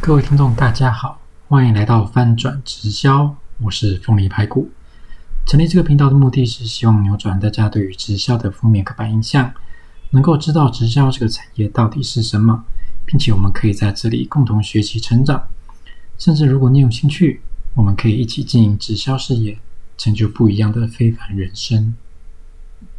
各位听众大家好欢迎来到翻转直销我是凤梨排骨。成立这个频道的目的是希望扭转大家对于直销的负面刻板印象能够知道直销这个产业到底是什么并且我们可以在这里共同学习成长。甚至如果你有兴趣我们可以一起经营直销事业成就不一样的非凡人生。